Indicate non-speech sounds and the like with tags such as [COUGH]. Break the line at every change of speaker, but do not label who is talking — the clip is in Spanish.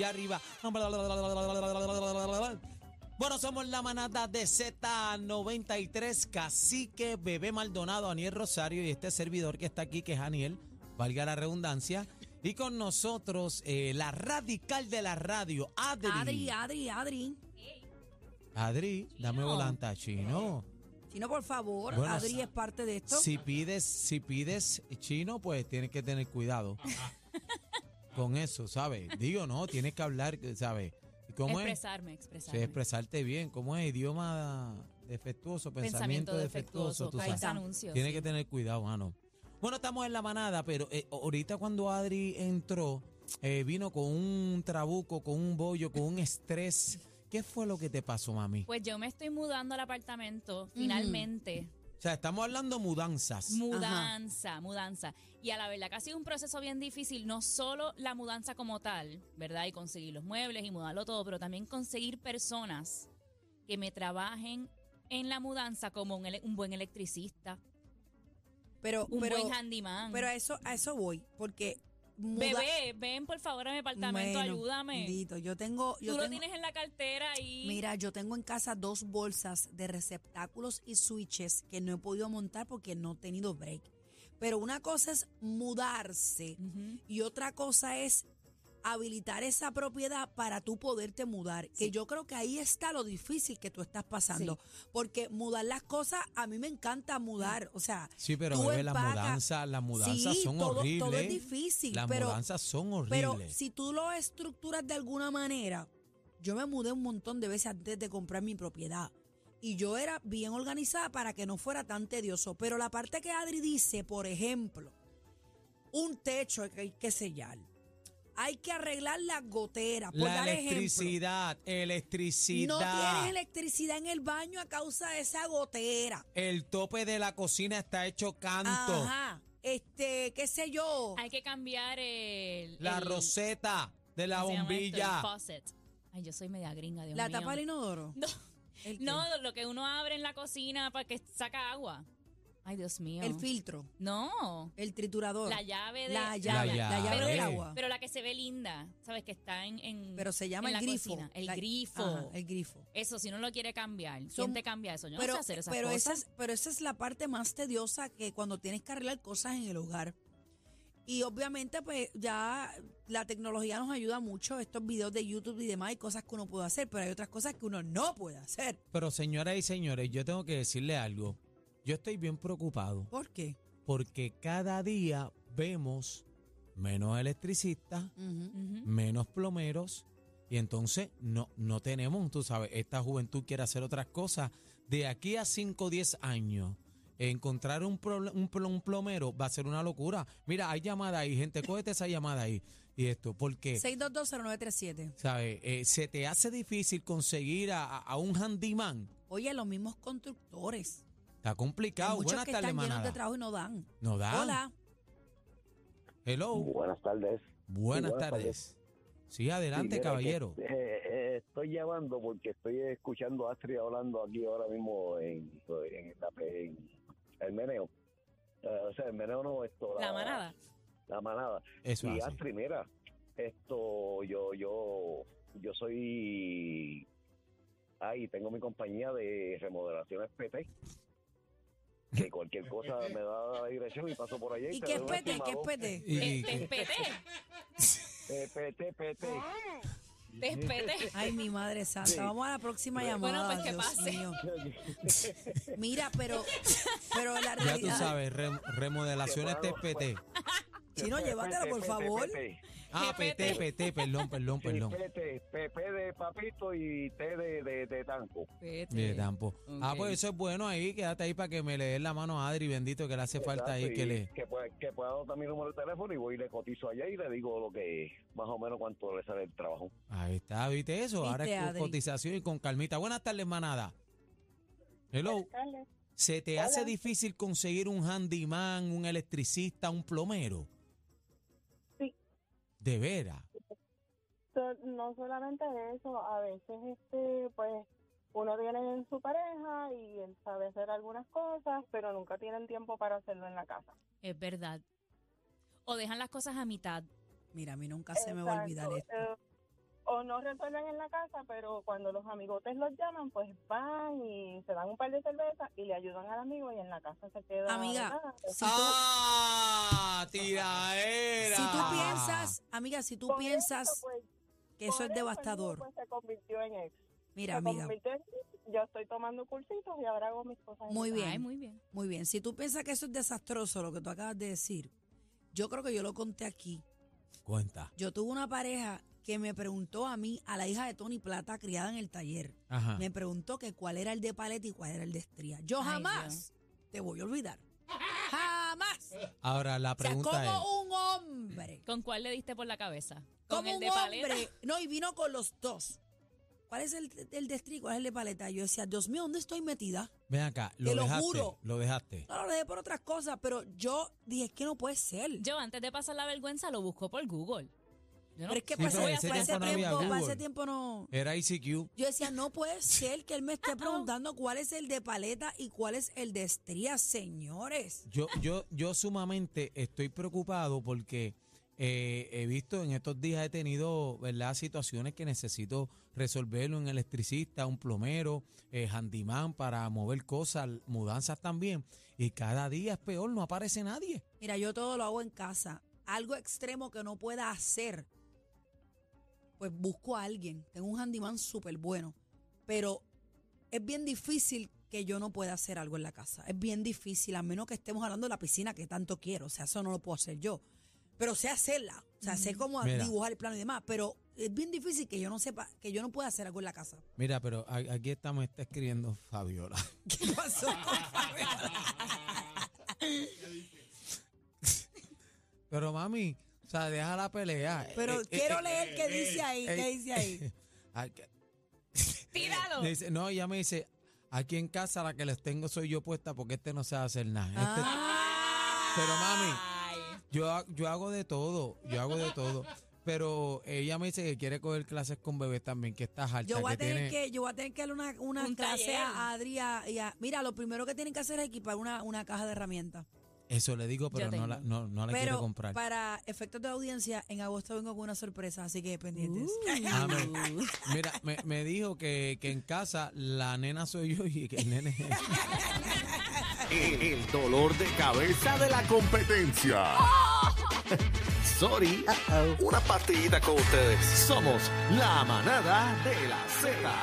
y arriba. Bueno, somos la manada de Z93, Cacique, Bebé Maldonado, Aniel Rosario y este servidor que está aquí, que es Aniel, valga la redundancia. Y con nosotros, eh, la radical de la radio, Adri.
Adri, Adri, Adri.
Adri, dame volanta, chino.
Chino, por favor,
Bueno,
Adri es parte de esto.
Si pides, si pides chino, pues tienes que tener cuidado con eso, ¿sabes? Digo, no, tienes que hablar, ¿sabes? ¿Y ¿Cómo es?
expresarme,
Sí,
expresarme.
expresarte bien. ¿Cómo es? Idioma defectuoso, pensamiento,
Pensamiento
defectuoso.
defectuoso.
tú sabes.
anuncio.
Tienes
sí.
que tener cuidado, mano. Bueno, estamos en la manada, pero eh, ahorita cuando Adri entró, eh, vino con un trabuco, con un bollo, con un estrés. ¿Qué fue lo que te pasó, mami?
Pues yo me estoy mudando al apartamento, finalmente.
O sea, estamos hablando mudanzas.
Mudanza, mudanza. Y a la verdad que ha sido un proceso bien difícil, no solo la mudanza como tal, ¿verdad? Y conseguir los muebles y mudarlo todo, pero también conseguir personas que me trabajen en la mudanza como un, ele- un buen electricista,
pero,
un
pero,
buen handyman.
pero a eso, a eso voy, porque muda-
Bebé, ven por favor a mi apartamento,
Bueno,
ayúdame.
bendito, yo tengo, yo
Tú lo tienes en la cartera y...
Mira, yo tengo en casa dos bolsas de receptáculos y switches que no he podido montar porque no he tenido break. Pero una cosa es mudarse y otra cosa es habilitar esa propiedad para tú poderte mudar. Que yo creo que ahí está lo difícil que tú estás pasando. Porque mudar las cosas, a mí me encanta mudar. O sea,
Sí, pero
tú
bebé, las
empacas-
mudanzas, las mudanzas
Sí,
son
todo-
horribles.
todo es difícil,
Las
pero-
mudanzas son
pero
horribles.
si tú lo estructuras de alguna manera, yo me mudé un montón de veces antes de comprar mi propiedad. Y yo era bien organizada para que no fuera tan tedioso. Pero la parte que Adri dice, por ejemplo, un techo que hay que sellar. Hay que arreglar las goteras. Por
la
dar ejemplo.
electricidad, electricidad.
No tienes electricidad en el baño a causa de esa gotera.
El tope de la cocina está hecho canto.
Ajá. Este, qué sé yo.
Hay que cambiar el...
La
el-
roseta de la.
El
bombilla.
Ay, yo soy media gringa, Dios
La
mío.
tapa del inodoro. [LAUGHS]
No, no, lo que uno abre en la cocina para que saca agua. Ay, Dios mío.
El filtro.
No,
El triturador.
la llave de...
La llave,
La
la llave,
llave.
del agua.
Pero la que se ve linda, ¿sabes? Que está en... en-
Pero se llama
en
el
la
grifo.
cocina. El
La-
grifo.
Ajá, el grifo.
Eso, si no lo quiere cambiar. ¿Quién
Son-
te cambia eso? Yo
pero,
no sé hacer esas
pero esa es, pero esa es la parte más tediosa que cuando tienes que arreglar cosas en el hogar. Y obviamente, pues ya la tecnología nos ayuda mucho. Estos videos de YouTube y demás, hay cosas que uno puede hacer, pero hay otras cosas que uno no puede hacer.
Pero señoras y señores, yo tengo que decirle algo. Yo estoy bien preocupado
¿Por qué?
porque cada día vemos menos electricistas, menos plomeros y entonces no, no tenemos, tú sabes, esta juventud quiere hacer otras cosas. De aquí a 5 o 10 años, encontrar un, proble- un, pl- un plomero va a ser una locura. Mira, hay llamada ahí, gente, cógete esa llamada ahí. Y esto, porque,
6220937.
¿sabes? Eh, se te hace difícil conseguir a, a- a un handyman.
Oye, los mismos constructores.
Está
Hay
complicado.
muchos
Buenas
que
tardes,
están llenos
manada.
de trabajo y no dan.
No.
Hola.
Hello.
Buenas tardes.
Buenas,
buenas
tardes. Sí, adelante,
Sí,
caballero.
que, eh, eh, estoy llamando porque estoy escuchando a Astrid hablando aquí ahora mismo en, en, la- en el meneo. Eh, o sea, el meneo no, esto.
La manada.
La manada.
Eso
y. Astrid, mira, esto, yo, yo, yo soy. Ahí tengo mi compañía de remodelaciones PT. Que cualquier cosa me da la dirección y paso por allá.
¿Y qué es pete? ¿Qué es pete?
Te espeté,
Eh, PT, PT.
te espeté.
Ay, mi madre santa.
Sí.
Vamos a la próxima
Bueno,
llamada.
pues, que
Dios
pase.
mío. Mira, pero, pero la
ya tú sabes, re- remodelaciones
bueno,
TPT.
Chino, llévatela, por favor.
Ah, PT, PT, perdón, perdón, [LAUGHS] perdón.
PT, PP de papito y T de, de, de
tampo. Ah, pues eso es bueno ahí, quédate ahí para que me le des la mano a Adri, bendito, que le hace falta ahí que le...
Que, pueda- que pueda anotar mi número de teléfono y voy y le cotizo allá y le digo lo que más o menos cuánto le sale el trabajo.
Ahí está, ¿viste eso? Ahora es con cotización y con calmita. Buenas tardes, manada. Hello. ¿Se te hace difícil conseguir un handyman, un electricista, un plomero? De veras.
So- no solamente eso, a veces este pues uno tiene su pareja y él sabe hacer algunas cosas, pero nunca tienen tiempo para hacerlo en la casa.
Es verdad. O dejan las cosas a mitad.
Mira, a mí nunca se me va a olvidar esto.
Eh, no resuelven en la casa, pero cuando los amigotes los llaman, pues van y se dan un par de cervezas y le ayudan al amigo y en la casa se queda.
Amiga, si tú-
¡Ah! ¡Tiraera!
Si tú piensas, amiga, si tú
Por
piensas
eso, pues,
que eso es devastador,
pues, se convirtió en ex.
mira,
se
amiga,
en. Yo estoy tomando cursitos y ahora hago mis cosas. en
Muy bien.
Ay, muy bien.
muy bien. Si tú piensas que eso es desastroso, lo que tú acabas de decir, yo creo que yo lo conté aquí.
Cuenta.
Yo tuve una pareja que me preguntó a mí, a la hija de Tony Plata, criada en el taller,
Ajá.
me preguntó que cuál era el de paleta y cuál era el de estría. Yo
Ay,
jamás te voy a olvidar. Jamás.
Ahora la
O sea,
pregunta es.
como un hombre,
¿Con cuál le diste por la cabeza? ¿Con
como
el
un
de paleta?
hombre, no, y vino con los dos. ¿Cuál es el, el de estría y cuál es el de paleta? Yo decía, Dios mío, ¿dónde estoy metida?
Ven acá, lo
Te lo
dejaste.
juro.
Lo dejaste.
No lo dejé por otras cosas, pero yo dije, es que no puede ser.
Yo antes de pasar la vergüenza lo busco por Google.
Pero es que
Sí,
para,
pero
ese,
tiempo no había
tiempo, para
Google.
ese tiempo no.
Era ICQ.
Yo decía, no puede [LAUGHS] ser que él me esté preguntando cuál es el de paleta y cuál es el de estría, señores.
Yo, yo, yo sumamente estoy preocupado porque eh, he visto en estos días he tenido ¿verdad? situaciones que necesito resolverlo, un electricista, un plomero, eh, handyman para mover cosas, mudanzas también. Y cada día es peor, no aparece nadie.
Mira, yo todo lo hago en casa. Algo extremo que no pueda hacer, pues busco a alguien. Tengo un handyman súper bueno. Pero es bien difícil que yo no pueda hacer algo en la casa. Es bien difícil, a menos que estemos hablando de la piscina que tanto quiero. O sea, eso no lo puedo hacer yo. Pero sé hacerla. O sea, sé cómo
Mira.
dibujar el plano y demás. Pero es bien difícil que yo no sepa, que yo no pueda hacer algo en la casa.
Mira, pero a- aquí está, me está escribiendo Fabiola. [LAUGHS]
¿Qué pasó?
Pero mami, o sea, deja la pelea.
Pero
Eh, eh,
quiero
eh,
leer qué dice ahí,
eh,
qué dice ahí. [LAUGHS] [LAUGHS]
¡Tíralo!
me dice, no, ella me dice, aquí en casa la que les tengo soy yo puesta porque este no sabe hacer nada. Este-
Ah.
Pero mami, yo, yo hago de todo, yo hago de todo. Pero ella me dice que quiere coger clases con bebés también, que está harta,
Yo voy, a
que
tener
tiene...
que, yo voy a tener que darle una, una
Un
clase
taller.
a Adri y a- Mira, lo primero que tienen que hacer es equipar una, una caja de herramientas.
Eso le digo, pero no la, no, no la quiere
Pero
comprar.
para efectos de audiencia, en agosto vengo con una sorpresa, así que pendientes.
Amén. Mira, me, me dijo que, que en casa la nena soy yo y que el nene...
El, el dolor de cabeza de la competencia. [LAUGHS] Sorry. Una partidita con ustedes. Somos la manada de la Z.